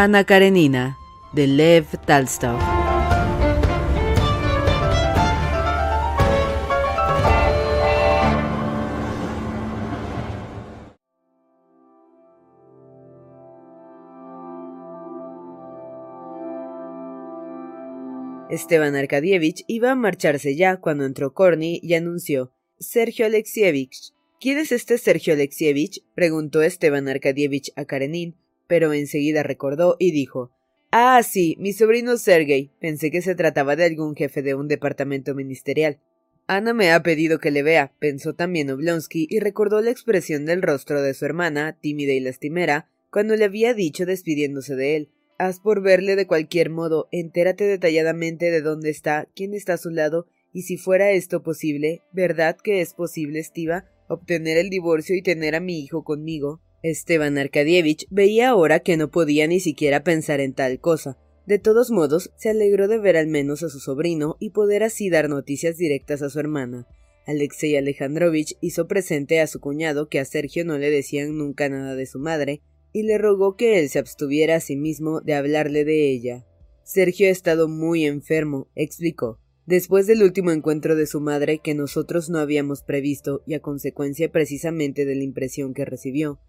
Ana Karenina, de Lev Talstov. Esteban Arkadievich iba a marcharse ya cuando entró Korny y anunció Sergio Alexievich. ¿Quién es este Sergio Alexievich? preguntó Esteban Arkadievich a Karenin, pero enseguida recordó y dijo Ah, sí, mi sobrino Sergei. Pensé que se trataba de algún jefe de un departamento ministerial. Ana me ha pedido que le vea, pensó también Oblonsky y recordó la expresión del rostro de su hermana, tímida y lastimera, cuando le había dicho despidiéndose de él. Haz por verle de cualquier modo, entérate detalladamente de dónde está, quién está a su lado, y si fuera esto posible, ¿verdad que es posible, Estiva, obtener el divorcio y tener a mi hijo conmigo? Esteban Arkadievich veía ahora que no podía ni siquiera pensar en tal cosa. De todos modos, se alegró de ver al menos a su sobrino y poder así dar noticias directas a su hermana. Alexei Alejandrovich hizo presente a su cuñado que a Sergio no le decían nunca nada de su madre, y le rogó que él se abstuviera a sí mismo de hablarle de ella. Sergio ha estado muy enfermo, explicó, después del último encuentro de su madre que nosotros no habíamos previsto y a consecuencia precisamente de la impresión que recibió.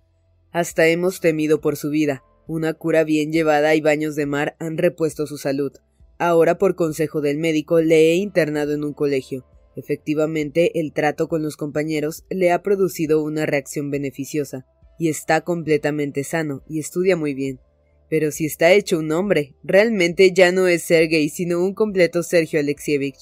Hasta hemos temido por su vida. Una cura bien llevada y baños de mar han repuesto su salud. Ahora, por consejo del médico, le he internado en un colegio. Efectivamente, el trato con los compañeros le ha producido una reacción beneficiosa, y está completamente sano, y estudia muy bien. Pero si está hecho un hombre, realmente ya no es Sergei, sino un completo Sergio Alexievich,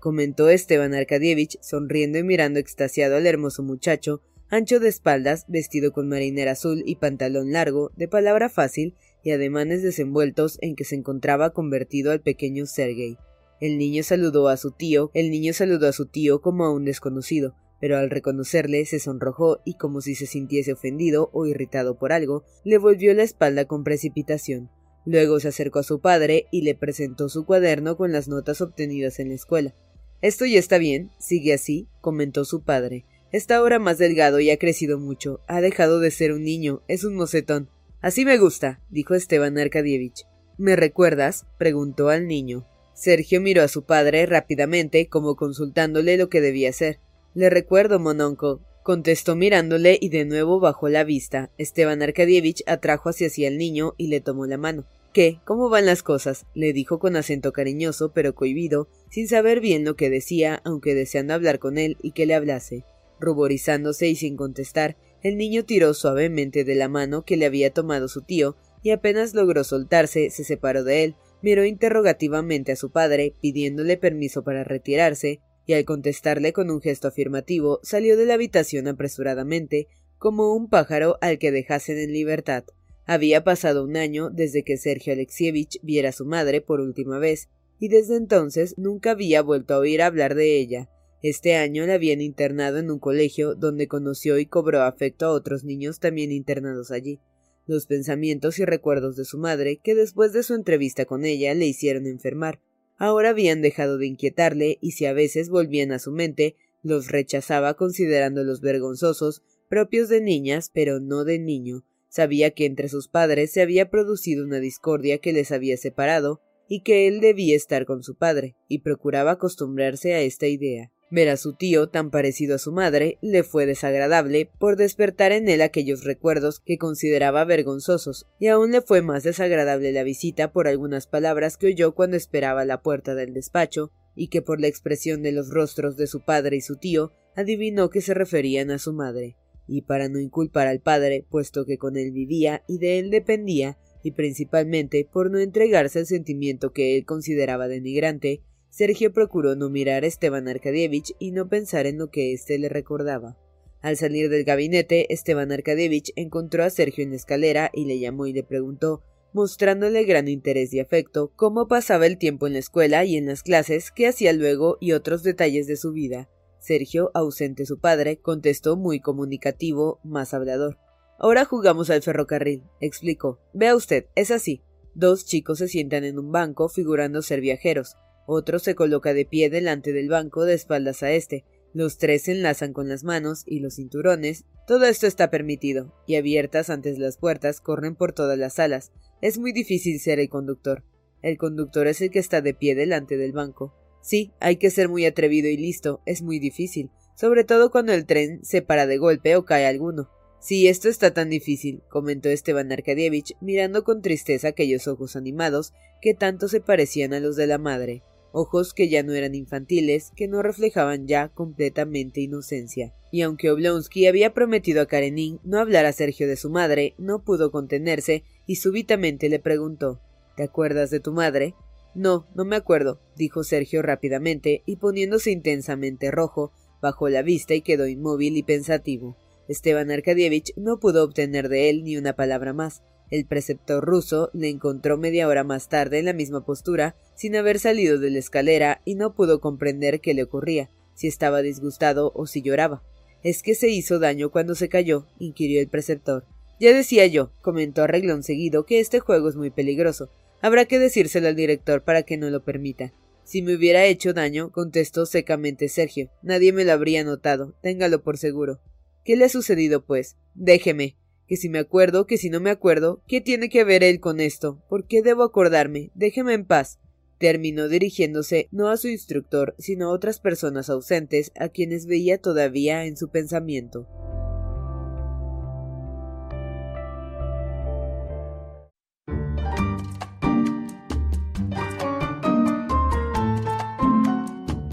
comentó Esteban Arkadievich, sonriendo y mirando extasiado al hermoso muchacho, ancho de espaldas, vestido con marinera azul y pantalón largo, de palabra fácil y ademanes desenvueltos en que se encontraba convertido al pequeño Sergei. El niño saludó a su tío, el niño saludó a su tío como a un desconocido, pero al reconocerle se sonrojó y como si se sintiese ofendido o irritado por algo, le volvió la espalda con precipitación. Luego se acercó a su padre y le presentó su cuaderno con las notas obtenidas en la escuela. Esto ya está bien, sigue así, comentó su padre. Está ahora más delgado y ha crecido mucho. Ha dejado de ser un niño, es un mocetón. Así me gusta, dijo Esteban Arkadievich. ¿Me recuerdas? preguntó al niño. Sergio miró a su padre rápidamente, como consultándole lo que debía hacer. Le recuerdo, mononco, contestó mirándole y de nuevo bajó la vista. Esteban Arkadievich atrajo hacia sí al niño y le tomó la mano. ¿Qué? ¿Cómo van las cosas? le dijo con acento cariñoso pero cohibido, sin saber bien lo que decía, aunque deseando hablar con él y que le hablase. Ruborizándose y sin contestar, el niño tiró suavemente de la mano que le había tomado su tío, y apenas logró soltarse, se separó de él, miró interrogativamente a su padre, pidiéndole permiso para retirarse, y al contestarle con un gesto afirmativo, salió de la habitación apresuradamente, como un pájaro al que dejasen en libertad. Había pasado un año desde que Sergio Alexievich viera a su madre por última vez, y desde entonces nunca había vuelto a oír hablar de ella. Este año la habían internado en un colegio donde conoció y cobró afecto a otros niños también internados allí. Los pensamientos y recuerdos de su madre, que después de su entrevista con ella le hicieron enfermar, ahora habían dejado de inquietarle y si a veces volvían a su mente, los rechazaba considerándolos vergonzosos, propios de niñas, pero no de niño. Sabía que entre sus padres se había producido una discordia que les había separado, y que él debía estar con su padre, y procuraba acostumbrarse a esta idea. Ver a su tío, tan parecido a su madre, le fue desagradable por despertar en él aquellos recuerdos que consideraba vergonzosos, y aún le fue más desagradable la visita por algunas palabras que oyó cuando esperaba a la puerta del despacho, y que por la expresión de los rostros de su padre y su tío adivinó que se referían a su madre, y para no inculpar al padre, puesto que con él vivía y de él dependía, y principalmente por no entregarse al sentimiento que él consideraba denigrante, Sergio procuró no mirar a Esteban Arkadievich y no pensar en lo que éste le recordaba. Al salir del gabinete, Esteban Arkadievich encontró a Sergio en la escalera y le llamó y le preguntó, mostrándole gran interés y afecto, cómo pasaba el tiempo en la escuela y en las clases, qué hacía luego y otros detalles de su vida. Sergio, ausente su padre, contestó muy comunicativo, más hablador. Ahora jugamos al ferrocarril, explicó. Vea usted, es así. Dos chicos se sientan en un banco figurando ser viajeros. Otro se coloca de pie delante del banco de espaldas a este. Los tres se enlazan con las manos y los cinturones. Todo esto está permitido, y abiertas antes las puertas corren por todas las salas. Es muy difícil ser el conductor. El conductor es el que está de pie delante del banco. Sí, hay que ser muy atrevido y listo, es muy difícil, sobre todo cuando el tren se para de golpe o cae alguno. Sí, esto está tan difícil, comentó Esteban Arkadievich, mirando con tristeza aquellos ojos animados que tanto se parecían a los de la madre ojos que ya no eran infantiles, que no reflejaban ya completamente inocencia. Y aunque Oblonsky había prometido a Karenin no hablar a Sergio de su madre, no pudo contenerse y súbitamente le preguntó ¿Te acuerdas de tu madre? No, no me acuerdo, dijo Sergio rápidamente y poniéndose intensamente rojo, bajó la vista y quedó inmóvil y pensativo. Esteban Arkadievich no pudo obtener de él ni una palabra más, el preceptor ruso le encontró media hora más tarde en la misma postura, sin haber salido de la escalera, y no pudo comprender qué le ocurría, si estaba disgustado o si lloraba. ¿Es que se hizo daño cuando se cayó? inquirió el preceptor. Ya decía yo, comentó a seguido, que este juego es muy peligroso. Habrá que decírselo al director para que no lo permita. Si me hubiera hecho daño, contestó secamente Sergio, nadie me lo habría notado, téngalo por seguro. ¿Qué le ha sucedido, pues? Déjeme, que si me acuerdo, que si no me acuerdo, ¿qué tiene que ver él con esto? ¿Por qué debo acordarme? Déjeme en paz. Terminó dirigiéndose no a su instructor, sino a otras personas ausentes, a quienes veía todavía en su pensamiento.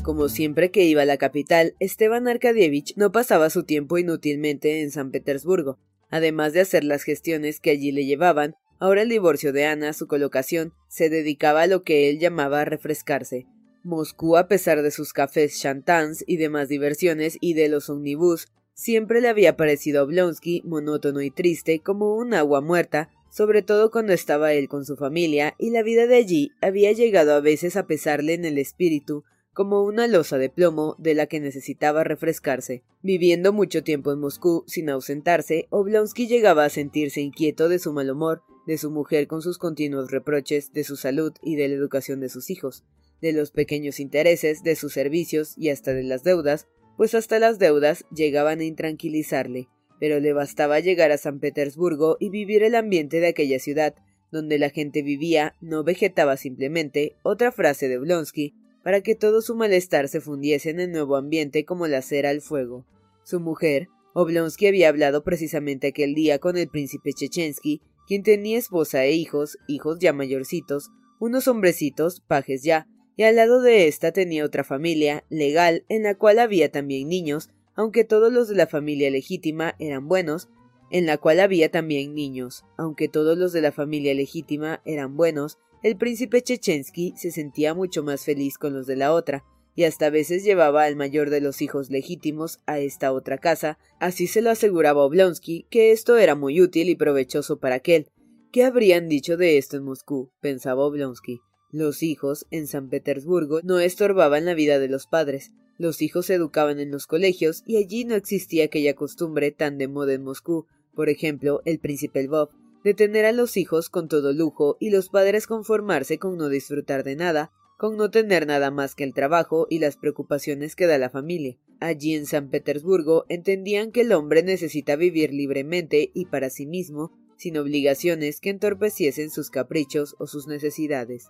Como siempre que iba a la capital, Esteban Arkadievich no pasaba su tiempo inútilmente en San Petersburgo. Además de hacer las gestiones que allí le llevaban, ahora el divorcio de Ana, su colocación, se dedicaba a lo que él llamaba refrescarse. Moscú, a pesar de sus cafés chantans y demás diversiones y de los omnibus, siempre le había parecido a Oblonsky monótono y triste como un agua muerta, sobre todo cuando estaba él con su familia, y la vida de allí había llegado a veces a pesarle en el espíritu como una losa de plomo de la que necesitaba refrescarse. Viviendo mucho tiempo en Moscú sin ausentarse, Oblonsky llegaba a sentirse inquieto de su mal humor, de su mujer con sus continuos reproches, de su salud y de la educación de sus hijos, de los pequeños intereses, de sus servicios y hasta de las deudas, pues hasta las deudas llegaban a intranquilizarle, pero le bastaba llegar a San Petersburgo y vivir el ambiente de aquella ciudad, donde la gente vivía, no vegetaba simplemente, otra frase de Oblonsky, para que todo su malestar se fundiese en el nuevo ambiente como la cera al fuego. Su mujer, Oblonsky había hablado precisamente aquel día con el príncipe Chechensky, quien tenía esposa e hijos, hijos ya mayorcitos, unos hombrecitos, pajes ya, y al lado de ésta tenía otra familia, legal, en la cual había también niños, aunque todos los de la familia legítima eran buenos, en la cual había también niños, aunque todos los de la familia legítima eran buenos, el príncipe Chechensky se sentía mucho más feliz con los de la otra, y hasta a veces llevaba al mayor de los hijos legítimos a esta otra casa, así se lo aseguraba Oblonsky que esto era muy útil y provechoso para aquel. ¿Qué habrían dicho de esto en Moscú? pensaba Oblonsky. Los hijos, en San Petersburgo, no estorbaban la vida de los padres. Los hijos se educaban en los colegios y allí no existía aquella costumbre tan de moda en Moscú. Por ejemplo, el príncipe Lvov de tener a los hijos con todo lujo y los padres conformarse con no disfrutar de nada, con no tener nada más que el trabajo y las preocupaciones que da la familia. Allí en San Petersburgo entendían que el hombre necesita vivir libremente y para sí mismo, sin obligaciones que entorpeciesen sus caprichos o sus necesidades.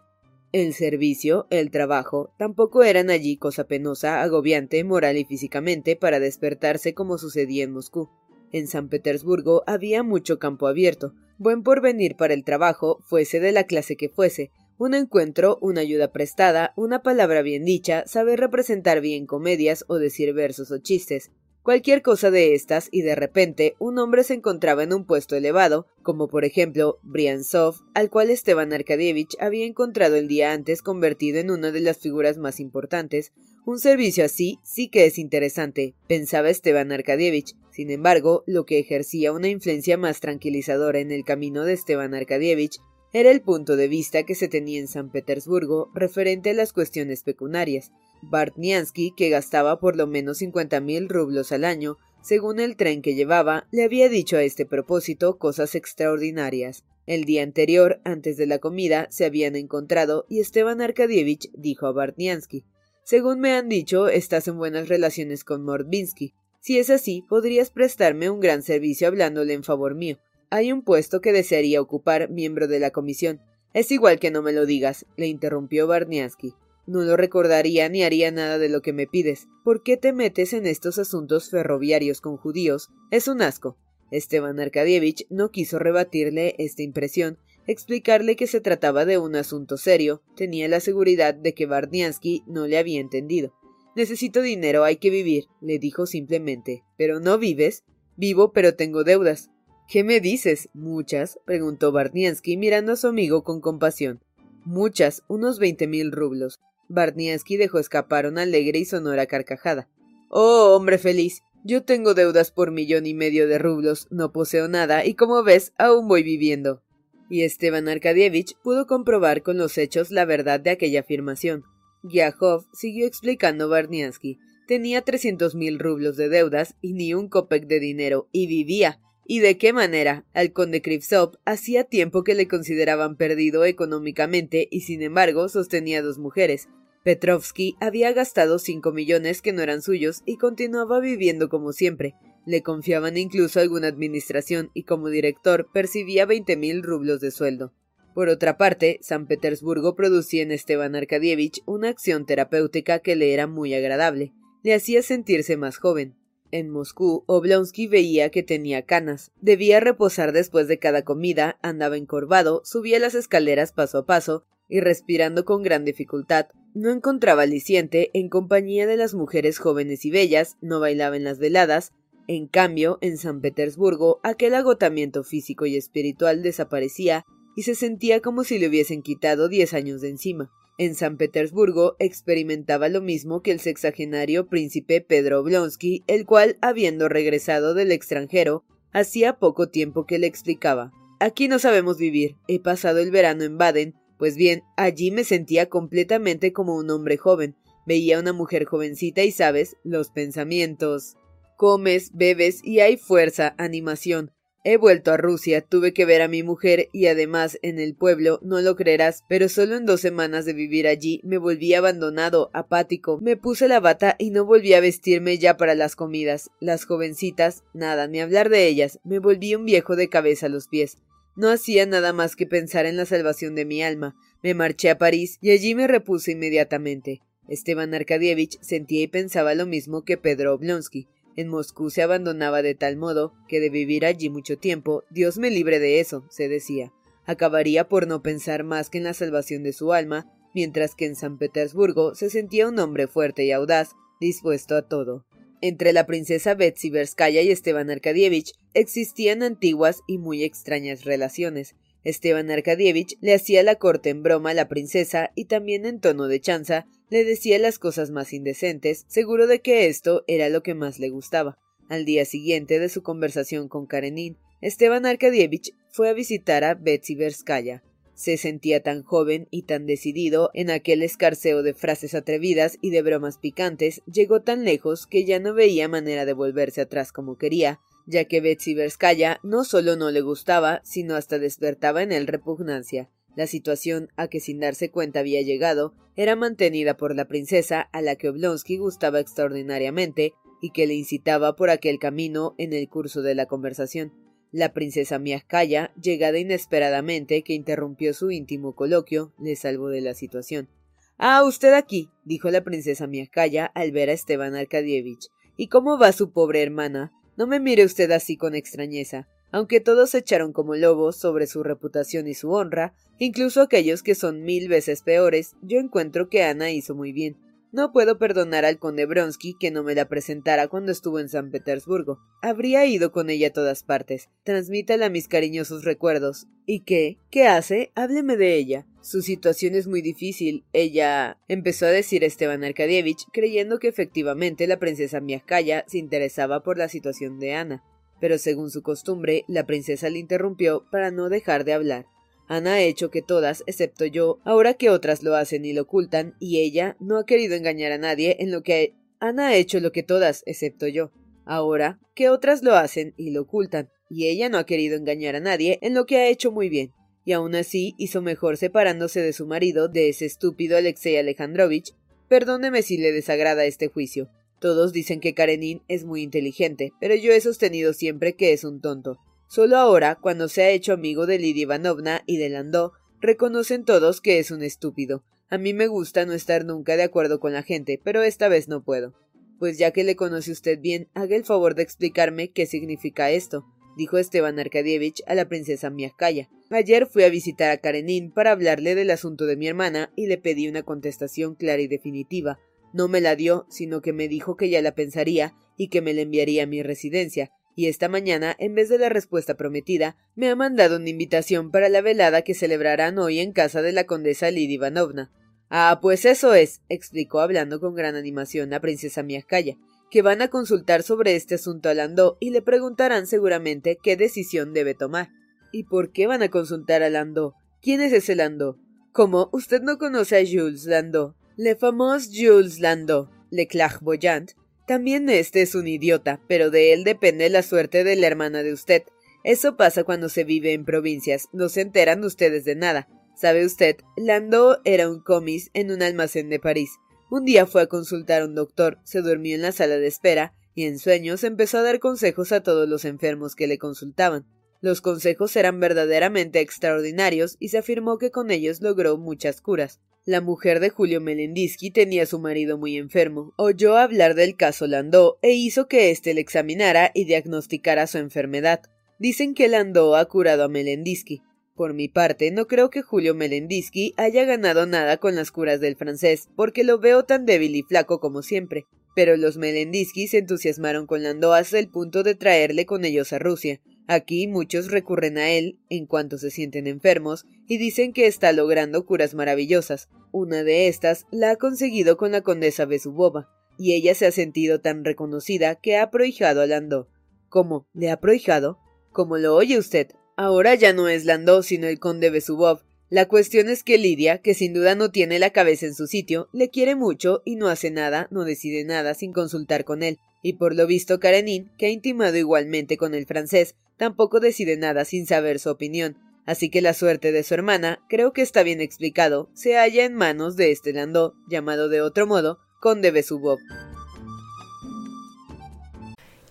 El servicio, el trabajo, tampoco eran allí cosa penosa, agobiante, moral y físicamente para despertarse como sucedía en Moscú. En San Petersburgo había mucho campo abierto, buen porvenir para el trabajo, fuese de la clase que fuese, un encuentro, una ayuda prestada, una palabra bien dicha, saber representar bien comedias o decir versos o chistes. Cualquier cosa de estas, y de repente un hombre se encontraba en un puesto elevado, como por ejemplo Briansov, al cual Esteban Arkadievich había encontrado el día antes convertido en una de las figuras más importantes. Un servicio así sí que es interesante, pensaba Esteban Arkadievich. Sin embargo, lo que ejercía una influencia más tranquilizadora en el camino de Esteban Arkadievich era el punto de vista que se tenía en San Petersburgo referente a las cuestiones pecuniarias. Bartniansky, que gastaba por lo menos cincuenta mil rublos al año, según el tren que llevaba, le había dicho a este propósito cosas extraordinarias. El día anterior, antes de la comida, se habían encontrado y Esteban Arkadievich dijo a Bartniansky Según me han dicho, estás en buenas relaciones con Mordvinsky. Si es así, podrías prestarme un gran servicio hablándole en favor mío. Hay un puesto que desearía ocupar miembro de la comisión. Es igual que no me lo digas, le interrumpió Barniansky. No lo recordaría ni haría nada de lo que me pides. ¿Por qué te metes en estos asuntos ferroviarios con judíos? Es un asco. Esteban Arkadievich no quiso rebatirle esta impresión, explicarle que se trataba de un asunto serio, tenía la seguridad de que Barniansky no le había entendido. Necesito dinero, hay que vivir, le dijo simplemente. ¿Pero no vives? Vivo, pero tengo deudas. ¿Qué me dices? ¿Muchas? preguntó Barniansky mirando a su amigo con compasión. Muchas, unos veinte mil rublos. Barniansky dejó escapar una alegre y sonora carcajada. Oh, hombre feliz. Yo tengo deudas por millón y medio de rublos, no poseo nada, y como ves, aún voy viviendo. Y Esteban Arkadievich pudo comprobar con los hechos la verdad de aquella afirmación. Gyahov siguió explicando Barniansky. Tenía trescientos mil rublos de deudas y ni un copec de dinero, y vivía, ¿Y de qué manera? Al conde Krivtsov hacía tiempo que le consideraban perdido económicamente y sin embargo sostenía dos mujeres. Petrovsky había gastado cinco millones que no eran suyos y continuaba viviendo como siempre. Le confiaban incluso alguna administración y como director percibía veinte mil rublos de sueldo. Por otra parte, San Petersburgo producía en Esteban Arkadievich una acción terapéutica que le era muy agradable. Le hacía sentirse más joven. En Moscú, Oblonsky veía que tenía canas. Debía reposar después de cada comida, andaba encorvado, subía las escaleras paso a paso, y respirando con gran dificultad. No encontraba aliciente en compañía de las mujeres jóvenes y bellas, no bailaba en las veladas. En cambio, en San Petersburgo, aquel agotamiento físico y espiritual desaparecía y se sentía como si le hubiesen quitado diez años de encima. En San Petersburgo experimentaba lo mismo que el sexagenario príncipe Pedro Oblonsky, el cual, habiendo regresado del extranjero, hacía poco tiempo que le explicaba Aquí no sabemos vivir. He pasado el verano en Baden. Pues bien, allí me sentía completamente como un hombre joven. Veía a una mujer jovencita y sabes, los pensamientos. Comes, bebes y hay fuerza, animación. He vuelto a Rusia, tuve que ver a mi mujer y además en el pueblo, no lo creerás, pero solo en dos semanas de vivir allí me volví abandonado, apático, me puse la bata y no volví a vestirme ya para las comidas. Las jovencitas, nada, ni hablar de ellas, me volví un viejo de cabeza a los pies. No hacía nada más que pensar en la salvación de mi alma. Me marché a París y allí me repuse inmediatamente. Esteban Arkadievich sentía y pensaba lo mismo que Pedro Oblonsky. En Moscú se abandonaba de tal modo que de vivir allí mucho tiempo, Dios me libre de eso, se decía. Acabaría por no pensar más que en la salvación de su alma, mientras que en San Petersburgo se sentía un hombre fuerte y audaz, dispuesto a todo. Entre la princesa Betsy Verskaya y Esteban Arkadievich existían antiguas y muy extrañas relaciones. Esteban Arkadievich le hacía la corte en broma a la princesa y también en tono de chanza le decía las cosas más indecentes, seguro de que esto era lo que más le gustaba. Al día siguiente de su conversación con Karenin, Esteban Arkadievich fue a visitar a Betsy Verskaya. Se sentía tan joven y tan decidido en aquel escarceo de frases atrevidas y de bromas picantes, llegó tan lejos que ya no veía manera de volverse atrás como quería, ya que Betsy Verskaya no solo no le gustaba, sino hasta despertaba en él repugnancia. La situación a que sin darse cuenta había llegado era mantenida por la princesa a la que Oblonsky gustaba extraordinariamente y que le incitaba por aquel camino en el curso de la conversación. La princesa Miaskaya, llegada inesperadamente que interrumpió su íntimo coloquio, le salvó de la situación. Ah, usted aquí, dijo la princesa Miaskaya al ver a Esteban Arkadievich. ¿Y cómo va su pobre hermana? No me mire usted así con extrañeza. Aunque todos echaron como lobos sobre su reputación y su honra, incluso aquellos que son mil veces peores, yo encuentro que Ana hizo muy bien. No puedo perdonar al conde Bronsky que no me la presentara cuando estuvo en San Petersburgo. Habría ido con ella a todas partes. Transmítala mis cariñosos recuerdos. ¿Y qué? ¿Qué hace? Hábleme de ella. Su situación es muy difícil. Ella. empezó a decir Esteban Arkadievich, creyendo que efectivamente la princesa Miaskaya se interesaba por la situación de Ana pero según su costumbre, la princesa le interrumpió para no dejar de hablar. Ana ha hecho que todas, excepto yo, ahora que otras lo hacen y lo ocultan, y ella no ha querido engañar a nadie en lo que ha hecho lo que todas, excepto yo. Ahora que otras lo hacen y lo ocultan, y ella no ha querido engañar a nadie en lo que ha hecho muy bien. Y aún así hizo mejor separándose de su marido, de ese estúpido Alexei Alejandrovich. Perdóneme si le desagrada este juicio. Todos dicen que Karenin es muy inteligente, pero yo he sostenido siempre que es un tonto. Solo ahora, cuando se ha hecho amigo de Lidia Ivanovna y de Landó, reconocen todos que es un estúpido. A mí me gusta no estar nunca de acuerdo con la gente, pero esta vez no puedo. Pues ya que le conoce usted bien, haga el favor de explicarme qué significa esto, dijo Esteban Arkadievich a la princesa Miaskaya. Ayer fui a visitar a Karenin para hablarle del asunto de mi hermana y le pedí una contestación clara y definitiva, no me la dio, sino que me dijo que ya la pensaría y que me la enviaría a mi residencia, y esta mañana, en vez de la respuesta prometida, me ha mandado una invitación para la velada que celebrarán hoy en casa de la condesa Lidia Ivanovna. Ah, pues eso es, explicó hablando con gran animación la princesa Miaskaya, que van a consultar sobre este asunto a Landó y le preguntarán seguramente qué decisión debe tomar. ¿Y por qué van a consultar a Landó? ¿Quién es ese Landó? ¿Cómo? ¿Usted no conoce a Jules Landó? Le fameux Jules Landau, le clairvoyant, también este es un idiota, pero de él depende la suerte de la hermana de usted. Eso pasa cuando se vive en provincias, no se enteran ustedes de nada. ¿Sabe usted? Landau era un comis en un almacén de París. Un día fue a consultar a un doctor, se durmió en la sala de espera, y en sueños empezó a dar consejos a todos los enfermos que le consultaban. Los consejos eran verdaderamente extraordinarios y se afirmó que con ellos logró muchas curas. La mujer de Julio Melendisky tenía a su marido muy enfermo, oyó hablar del caso Landó e hizo que éste le examinara y diagnosticara su enfermedad. Dicen que Landó ha curado a Melendisky. Por mi parte, no creo que Julio Melendisky haya ganado nada con las curas del francés, porque lo veo tan débil y flaco como siempre. Pero los Melendisky se entusiasmaron con Landó hasta el punto de traerle con ellos a Rusia. Aquí muchos recurren a él en cuanto se sienten enfermos y dicen que está logrando curas maravillosas. Una de estas la ha conseguido con la condesa Besubova, y ella se ha sentido tan reconocida que ha prohijado a Landó. ¿Cómo? ¿Le ha prohijado? ¿Cómo lo oye usted? Ahora ya no es Landó, sino el conde Besubov. La cuestión es que Lidia, que sin duda no tiene la cabeza en su sitio, le quiere mucho y no hace nada, no decide nada sin consultar con él. Y por lo visto Karenin, que ha intimado igualmente con el francés, tampoco decide nada sin saber su opinión, así que la suerte de su hermana, creo que está bien explicado, se halla en manos de este Landó, llamado de otro modo Conde Besubov.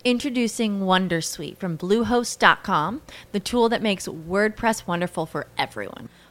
Introducing Wondersuite from Bluehost.com, the tool that makes WordPress wonderful for everyone.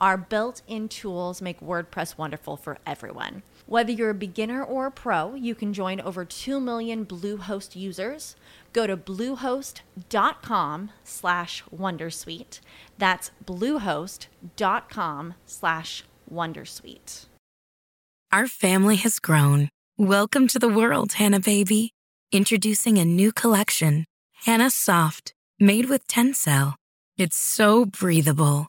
our built in tools make WordPress wonderful for everyone. Whether you're a beginner or a pro, you can join over 2 million Bluehost users. Go to bluehost.com slash wondersuite. That's bluehost.com slash wondersuite. Our family has grown. Welcome to the world, Hannah baby. Introducing a new collection, Hannah Soft, made with Tencel. It's so breathable,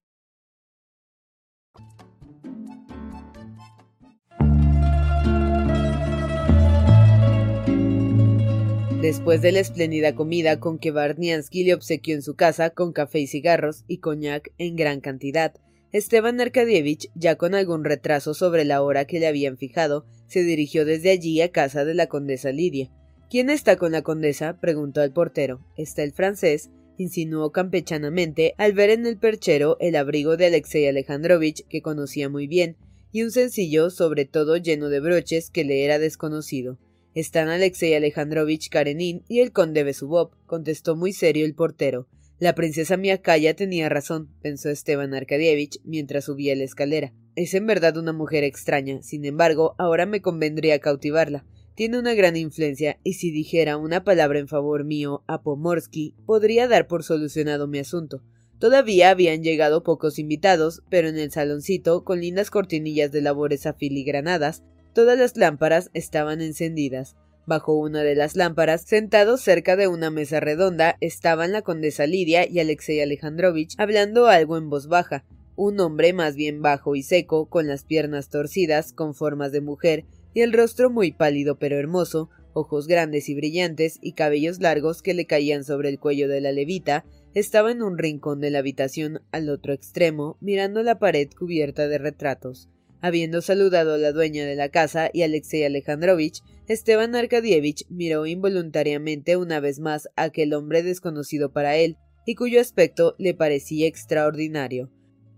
Después de la espléndida comida con que Barniansky le obsequió en su casa con café y cigarros y coñac en gran cantidad, Esteban Arkadievich, ya con algún retraso sobre la hora que le habían fijado, se dirigió desde allí a casa de la condesa Lidia. ¿Quién está con la condesa? preguntó al portero. Está el francés, insinuó campechanamente al ver en el perchero el abrigo de Alexei Alejandrovich, que conocía muy bien, y un sencillo, sobre todo lleno de broches, que le era desconocido. Están Alexei Alejandrovich Karenin y el conde Besubov, contestó muy serio el portero. La princesa Miakaya tenía razón, pensó Esteban Arkadievich mientras subía la escalera. Es en verdad una mujer extraña, sin embargo, ahora me convendría cautivarla. Tiene una gran influencia, y si dijera una palabra en favor mío a Pomorsky, podría dar por solucionado mi asunto. Todavía habían llegado pocos invitados, pero en el saloncito, con lindas cortinillas de labores afiligranadas, Todas las lámparas estaban encendidas. Bajo una de las lámparas, sentados cerca de una mesa redonda, estaban la condesa Lidia y Alexei Alejandrovich hablando algo en voz baja. Un hombre más bien bajo y seco, con las piernas torcidas, con formas de mujer, y el rostro muy pálido pero hermoso, ojos grandes y brillantes y cabellos largos que le caían sobre el cuello de la levita, estaba en un rincón de la habitación al otro extremo, mirando la pared cubierta de retratos. Habiendo saludado a la dueña de la casa y Alexei Alejandrovich, Esteban Arkadievich miró involuntariamente una vez más a aquel hombre desconocido para él, y cuyo aspecto le parecía extraordinario.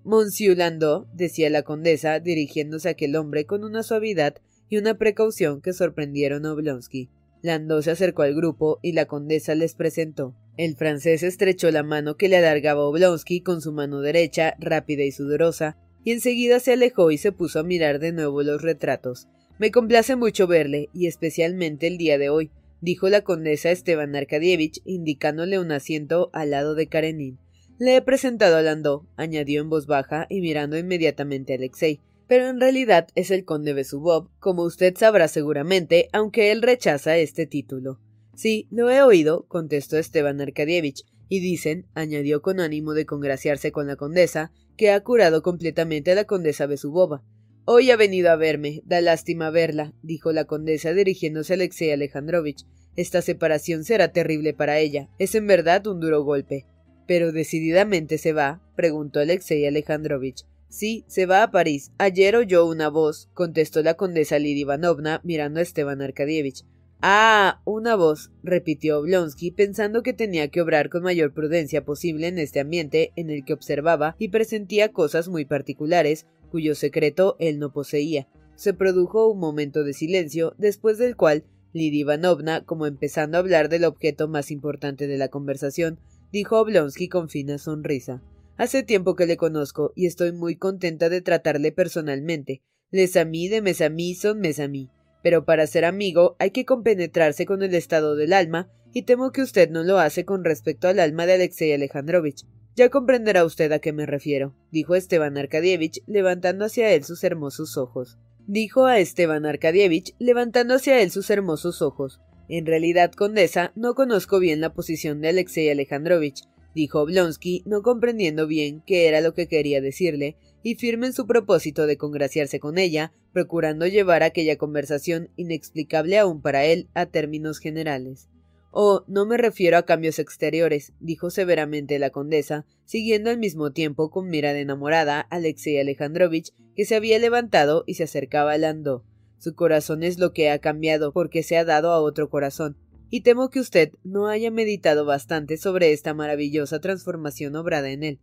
Monsieur Landau, decía la condesa, dirigiéndose a aquel hombre con una suavidad y una precaución que sorprendieron a Oblonsky. Landau se acercó al grupo y la condesa les presentó. El francés estrechó la mano que le alargaba Oblonsky con su mano derecha, rápida y sudorosa, y enseguida se alejó y se puso a mirar de nuevo los retratos. Me complace mucho verle, y especialmente el día de hoy, dijo la condesa Esteban Arkadievich, indicándole un asiento al lado de Karenin. Le he presentado a Landó, añadió en voz baja y mirando inmediatamente a Alexei. Pero en realidad es el conde Besubov, como usted sabrá seguramente, aunque él rechaza este título. Sí, lo he oído, contestó Esteban Arkadievich, y dicen, añadió con ánimo de congraciarse con la condesa, que ha curado completamente a la condesa Besubova. Hoy ha venido a verme. Da lástima verla, dijo la condesa dirigiéndose a Alexei Alejandrovich. Esta separación será terrible para ella. Es en verdad un duro golpe. Pero decididamente se va, preguntó Alexei Alejandrovich. Sí, se va a París. Ayer oyó una voz, contestó la condesa Lidia Ivanovna, mirando a Esteban Arkadievich. Ah, una voz, repitió Oblonsky, pensando que tenía que obrar con mayor prudencia posible en este ambiente en el que observaba y presentía cosas muy particulares, cuyo secreto él no poseía. Se produjo un momento de silencio, después del cual Lidia Ivanovna, como empezando a hablar del objeto más importante de la conversación, dijo Oblonsky con fina sonrisa. Hace tiempo que le conozco y estoy muy contenta de tratarle personalmente. Les a mí de mes a mí son mes a mí pero para ser amigo hay que compenetrarse con el estado del alma, y temo que usted no lo hace con respecto al alma de Alexei Alejandrovich. Ya comprenderá usted a qué me refiero, dijo Esteban Arkadievich, levantando hacia él sus hermosos ojos. Dijo a Esteban Arkadievich, levantando hacia él sus hermosos ojos. En realidad, condesa, no conozco bien la posición de Alexei Alejandrovich, dijo Oblonsky, no comprendiendo bien qué era lo que quería decirle, y firme en su propósito de congraciarse con ella, procurando llevar aquella conversación inexplicable aún para él a términos generales. Oh, no me refiero a cambios exteriores, dijo severamente la condesa, siguiendo al mismo tiempo con mirada enamorada a Alexei Alejandrovich, que se había levantado y se acercaba a Landó. Su corazón es lo que ha cambiado porque se ha dado a otro corazón, y temo que usted no haya meditado bastante sobre esta maravillosa transformación obrada en él.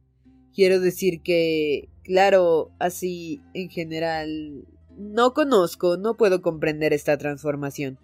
Quiero decir que, claro, así en general, no conozco, no puedo comprender esta transformación.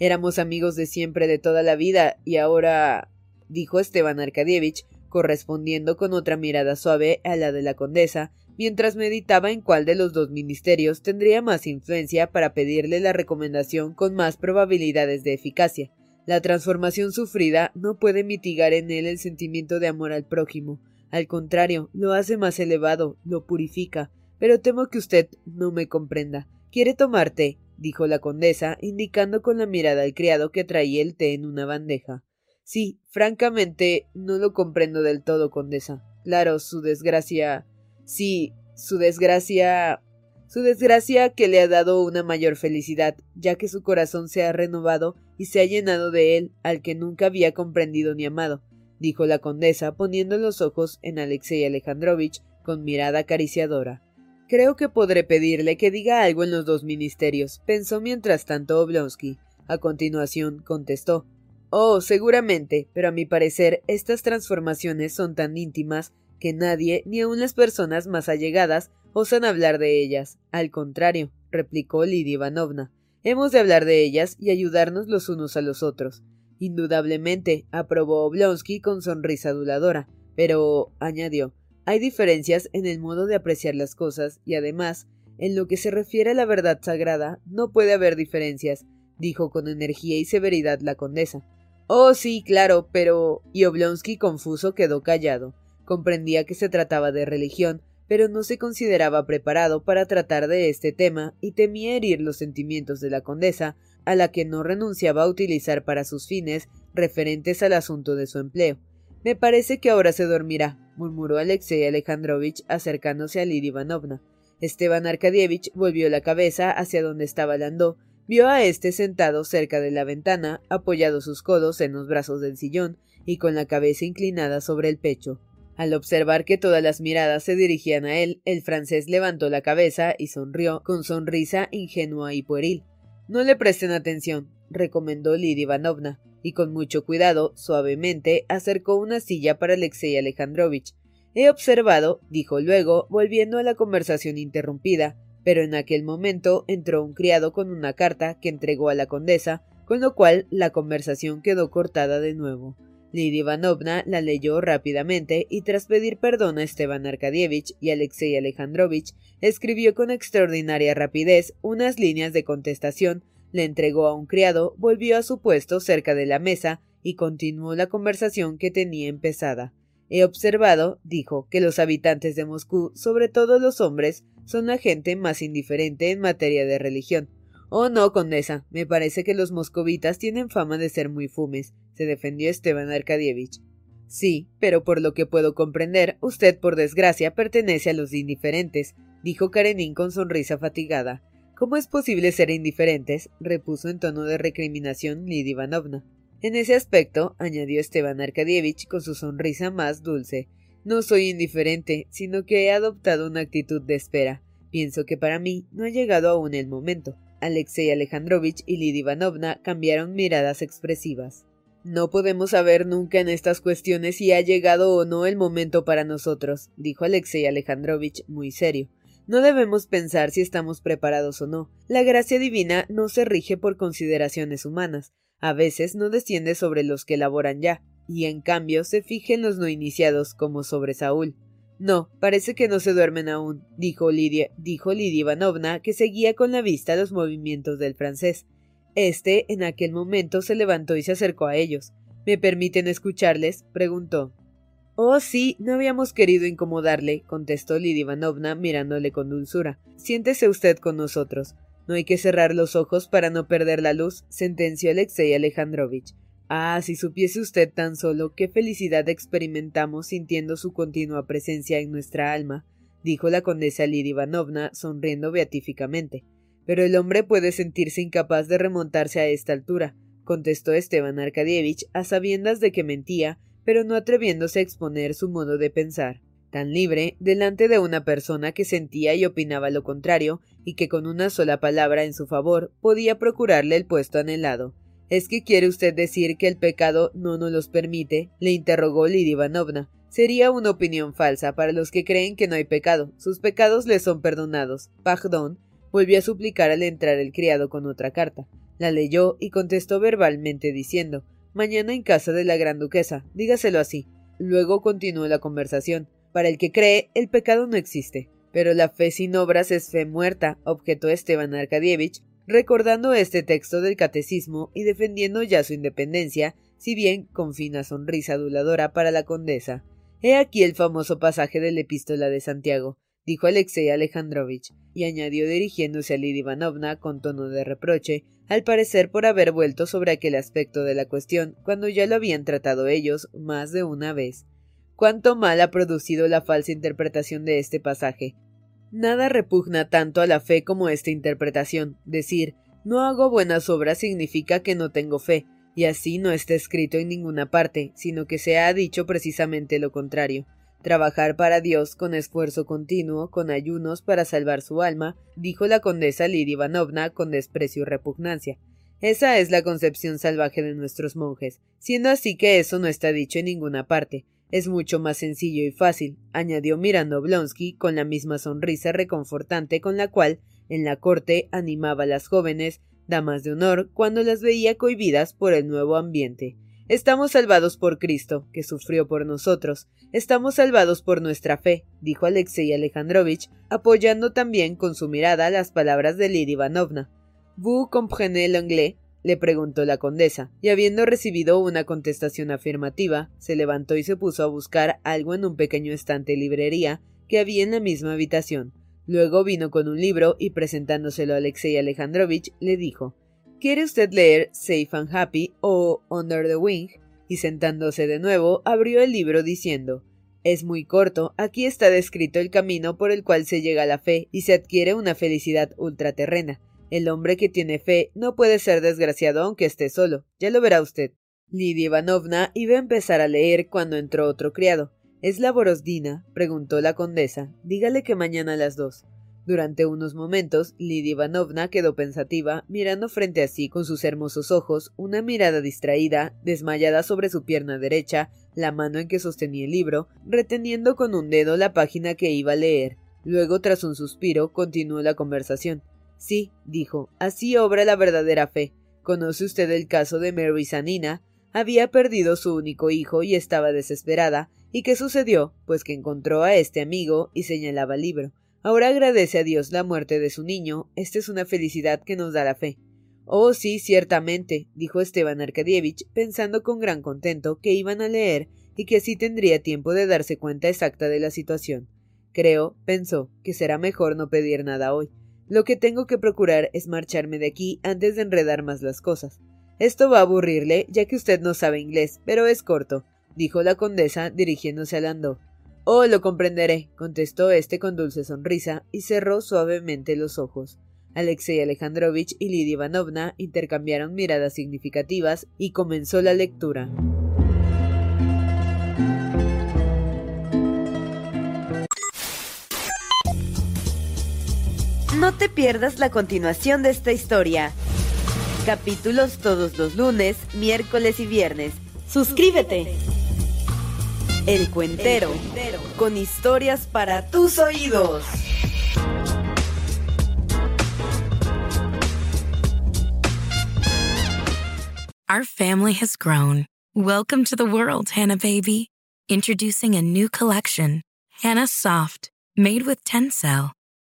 Éramos amigos de siempre de toda la vida y ahora dijo Esteban Arkadievich, correspondiendo con otra mirada suave a la de la condesa, mientras meditaba en cuál de los dos ministerios tendría más influencia para pedirle la recomendación con más probabilidades de eficacia. La transformación sufrida no puede mitigar en él el sentimiento de amor al prójimo. Al contrario, lo hace más elevado, lo purifica. Pero temo que usted no me comprenda. ¿Quiere tomar té? dijo la condesa, indicando con la mirada al criado que traía el té en una bandeja. Sí, francamente, no lo comprendo del todo, condesa. Claro, su desgracia. Sí, su desgracia. Su desgracia que le ha dado una mayor felicidad, ya que su corazón se ha renovado y se ha llenado de él, al que nunca había comprendido ni amado, dijo la condesa, poniendo los ojos en Alexei Alejandrovich con mirada acariciadora. Creo que podré pedirle que diga algo en los dos ministerios, pensó mientras tanto Oblonsky. A continuación contestó Oh, seguramente, pero a mi parecer estas transformaciones son tan íntimas que nadie, ni aun las personas más allegadas, osan hablar de ellas. Al contrario, replicó Lidia Ivanovna, hemos de hablar de ellas y ayudarnos los unos a los otros. Indudablemente, aprobó Oblonsky con sonrisa aduladora, pero, añadió, hay diferencias en el modo de apreciar las cosas y además, en lo que se refiere a la verdad sagrada, no puede haber diferencias, dijo con energía y severidad la condesa. Oh, sí, claro, pero. y Oblonsky confuso quedó callado. Comprendía que se trataba de religión, pero no se consideraba preparado para tratar de este tema y temía herir los sentimientos de la condesa, a la que no renunciaba a utilizar para sus fines referentes al asunto de su empleo. Me parece que ahora se dormirá, murmuró Alexei Alejandrovich acercándose a Lidia Ivanovna. Esteban Arkadievich volvió la cabeza hacia donde estaba Landó, vio a éste sentado cerca de la ventana, apoyado sus codos en los brazos del sillón y con la cabeza inclinada sobre el pecho. Al observar que todas las miradas se dirigían a él, el francés levantó la cabeza y sonrió con sonrisa ingenua y pueril. No le presten atención, recomendó Lidia Ivanovna y con mucho cuidado, suavemente, acercó una silla para Alexei Alejandrovich. He observado, dijo luego, volviendo a la conversación interrumpida, pero en aquel momento entró un criado con una carta que entregó a la condesa, con lo cual la conversación quedó cortada de nuevo. Lidia Ivanovna la leyó rápidamente y tras pedir perdón a Esteban Arkadievich y Alexei Alejandrovich, escribió con extraordinaria rapidez unas líneas de contestación le entregó a un criado, volvió a su puesto cerca de la mesa y continuó la conversación que tenía empezada. He observado, dijo, que los habitantes de Moscú, sobre todo los hombres, son la gente más indiferente en materia de religión. Oh, no, condesa, me parece que los moscovitas tienen fama de ser muy fumes, se defendió Esteban Arkadievich. Sí, pero por lo que puedo comprender, usted, por desgracia, pertenece a los indiferentes, dijo Karenin con sonrisa fatigada. ¿Cómo es posible ser indiferentes? repuso en tono de recriminación Lidia Ivanovna. En ese aspecto, añadió Esteban Arkadievich con su sonrisa más dulce, no soy indiferente, sino que he adoptado una actitud de espera. Pienso que para mí no ha llegado aún el momento. Alexei Alejandrovich y Lidia Ivanovna cambiaron miradas expresivas. No podemos saber nunca en estas cuestiones si ha llegado o no el momento para nosotros, dijo Alexei Alejandrovich muy serio. No debemos pensar si estamos preparados o no. La gracia divina no se rige por consideraciones humanas. A veces no desciende sobre los que laboran ya, y en cambio se fija en los no iniciados, como sobre Saúl. No, parece que no se duermen aún, dijo Lidia, dijo Lidia Ivanovna, que seguía con la vista los movimientos del francés. Este, en aquel momento, se levantó y se acercó a ellos. ¿Me permiten escucharles? preguntó. Oh, sí, no habíamos querido incomodarle, contestó Lidia Ivanovna mirándole con dulzura. Siéntese usted con nosotros. No hay que cerrar los ojos para no perder la luz, sentenció Alexei Alejandrovich. Ah, si supiese usted tan solo qué felicidad experimentamos sintiendo su continua presencia en nuestra alma, dijo la condesa Lidia Ivanovna, sonriendo beatíficamente. Pero el hombre puede sentirse incapaz de remontarse a esta altura, contestó Esteban Arkadievich, a sabiendas de que mentía, pero no atreviéndose a exponer su modo de pensar, tan libre, delante de una persona que sentía y opinaba lo contrario, y que con una sola palabra en su favor podía procurarle el puesto anhelado. ¿Es que quiere usted decir que el pecado no nos los permite? le interrogó Lidia Ivanovna. Sería una opinión falsa para los que creen que no hay pecado. Sus pecados les son perdonados. Pardon volvió a suplicar al entrar el criado con otra carta. La leyó y contestó verbalmente diciendo Mañana en casa de la gran duquesa, dígaselo así. Luego continuó la conversación. Para el que cree, el pecado no existe. Pero la fe sin obras es fe muerta, objetó Esteban Arkadievich, recordando este texto del catecismo y defendiendo ya su independencia, si bien con fina sonrisa aduladora para la condesa. He aquí el famoso pasaje de la epístola de Santiago, dijo Alexei Alejandrovich, y añadió dirigiéndose a Lidia Ivanovna con tono de reproche, al parecer por haber vuelto sobre aquel aspecto de la cuestión cuando ya lo habían tratado ellos más de una vez. Cuánto mal ha producido la falsa interpretación de este pasaje. Nada repugna tanto a la fe como esta interpretación. Decir no hago buenas obras significa que no tengo fe, y así no está escrito en ninguna parte, sino que se ha dicho precisamente lo contrario. Trabajar para Dios con esfuerzo continuo, con ayunos para salvar su alma, dijo la condesa Lidia Ivanovna con desprecio y repugnancia. Esa es la concepción salvaje de nuestros monjes, siendo así que eso no está dicho en ninguna parte. Es mucho más sencillo y fácil, añadió mirando Oblonsky con la misma sonrisa reconfortante con la cual, en la corte, animaba a las jóvenes damas de honor, cuando las veía cohibidas por el nuevo ambiente. Estamos salvados por Cristo, que sufrió por nosotros. Estamos salvados por nuestra fe, dijo Alexei Alejandrovich, apoyando también con su mirada las palabras de Lidia Ivanovna. ¿Vous comprenez l'anglais? Le preguntó la condesa, y habiendo recibido una contestación afirmativa, se levantó y se puso a buscar algo en un pequeño estante librería que había en la misma habitación. Luego vino con un libro y presentándoselo a Alexei Alejandrovich le dijo ¿Quiere usted leer Safe and Happy o Under the Wing? y sentándose de nuevo abrió el libro diciendo Es muy corto, aquí está descrito el camino por el cual se llega a la fe y se adquiere una felicidad ultraterrena. El hombre que tiene fe no puede ser desgraciado aunque esté solo, ya lo verá usted. Lidia Ivanovna iba a empezar a leer cuando entró otro criado. ¿Es la Borosdina? preguntó la condesa. Dígale que mañana a las dos. Durante unos momentos, Lidia Ivanovna quedó pensativa, mirando frente a sí con sus hermosos ojos, una mirada distraída, desmayada sobre su pierna derecha, la mano en que sostenía el libro, reteniendo con un dedo la página que iba a leer. Luego, tras un suspiro, continuó la conversación. Sí, dijo, así obra la verdadera fe. ¿Conoce usted el caso de Mary Sanina? Había perdido su único hijo y estaba desesperada, ¿Y qué sucedió? Pues que encontró a este amigo y señalaba el libro. Ahora agradece a Dios la muerte de su niño. Esta es una felicidad que nos da la fe. Oh, sí, ciertamente, dijo Esteban Arkadievich, pensando con gran contento que iban a leer y que así tendría tiempo de darse cuenta exacta de la situación. Creo, pensó, que será mejor no pedir nada hoy. Lo que tengo que procurar es marcharme de aquí antes de enredar más las cosas. Esto va a aburrirle, ya que usted no sabe inglés, pero es corto dijo la condesa dirigiéndose a Landó. Oh, lo comprenderé, contestó éste con dulce sonrisa y cerró suavemente los ojos. Alexei Alejandrovich y Lidia Ivanovna intercambiaron miradas significativas y comenzó la lectura. No te pierdas la continuación de esta historia. Capítulos todos los lunes, miércoles y viernes. Suscríbete. El Cuentero, con historias para tus oídos. Our family has grown. Welcome to the world, Hannah baby. Introducing a new collection, Hannah Soft, made with Tencel.